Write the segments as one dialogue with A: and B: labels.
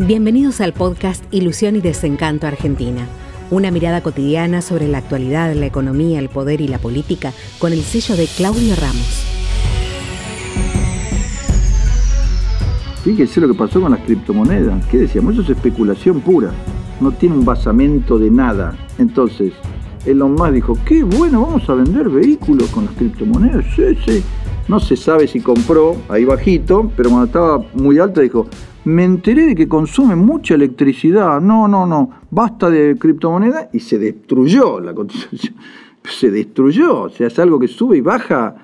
A: Bienvenidos al podcast Ilusión y Desencanto Argentina. Una mirada cotidiana sobre la actualidad, la economía, el poder y la política con el sello de Claudio Ramos.
B: Fíjese lo que pasó con las criptomonedas. ¿Qué decíamos? Eso es especulación pura. No tiene un basamento de nada. Entonces, Elon Musk dijo, qué bueno, vamos a vender vehículos con las criptomonedas. Sí, sí. No se sabe si compró ahí bajito, pero cuando estaba muy alto dijo, me enteré de que consume mucha electricidad. No, no, no, basta de criptomonedas y se destruyó la cotización. Se destruyó, o sea, es algo que sube y baja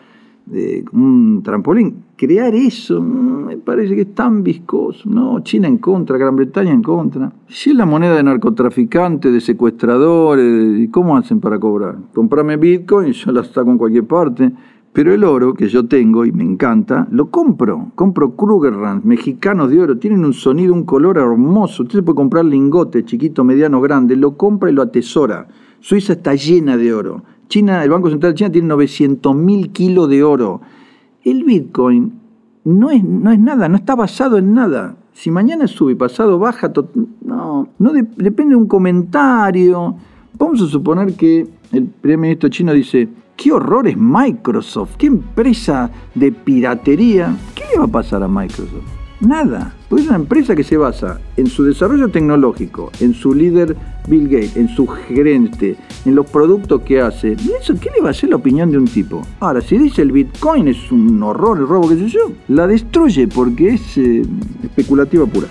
B: de un trampolín. Crear eso mm, me parece que es tan viscoso. No, China en contra, Gran Bretaña en contra. Si es la moneda de narcotraficantes, de secuestradores, ¿cómo hacen para cobrar? Comprame Bitcoin yo la saco en cualquier parte. Pero el oro que yo tengo y me encanta, lo compro. Compro Krugerrand, mexicanos de oro. Tienen un sonido, un color hermoso. Usted puede comprar lingote, chiquito, mediano, grande. Lo compra y lo atesora. Suiza está llena de oro. China, el Banco Central de China tiene 900 mil kilos de oro. El Bitcoin no es, no es nada, no está basado en nada. Si mañana sube y pasado baja, no, no depende de un comentario. Vamos a suponer que el primer ministro chino dice, ¿Qué horror es Microsoft? ¿Qué empresa de piratería? ¿Qué le va a pasar a Microsoft? Nada. Porque es una empresa que se basa en su desarrollo tecnológico, en su líder Bill Gates, en su gerente, en los productos que hace. ¿Y eso qué le va a hacer la opinión de un tipo? Ahora, si dice el Bitcoin es un horror, el robo, qué sé yo, la destruye porque es eh, especulativa pura.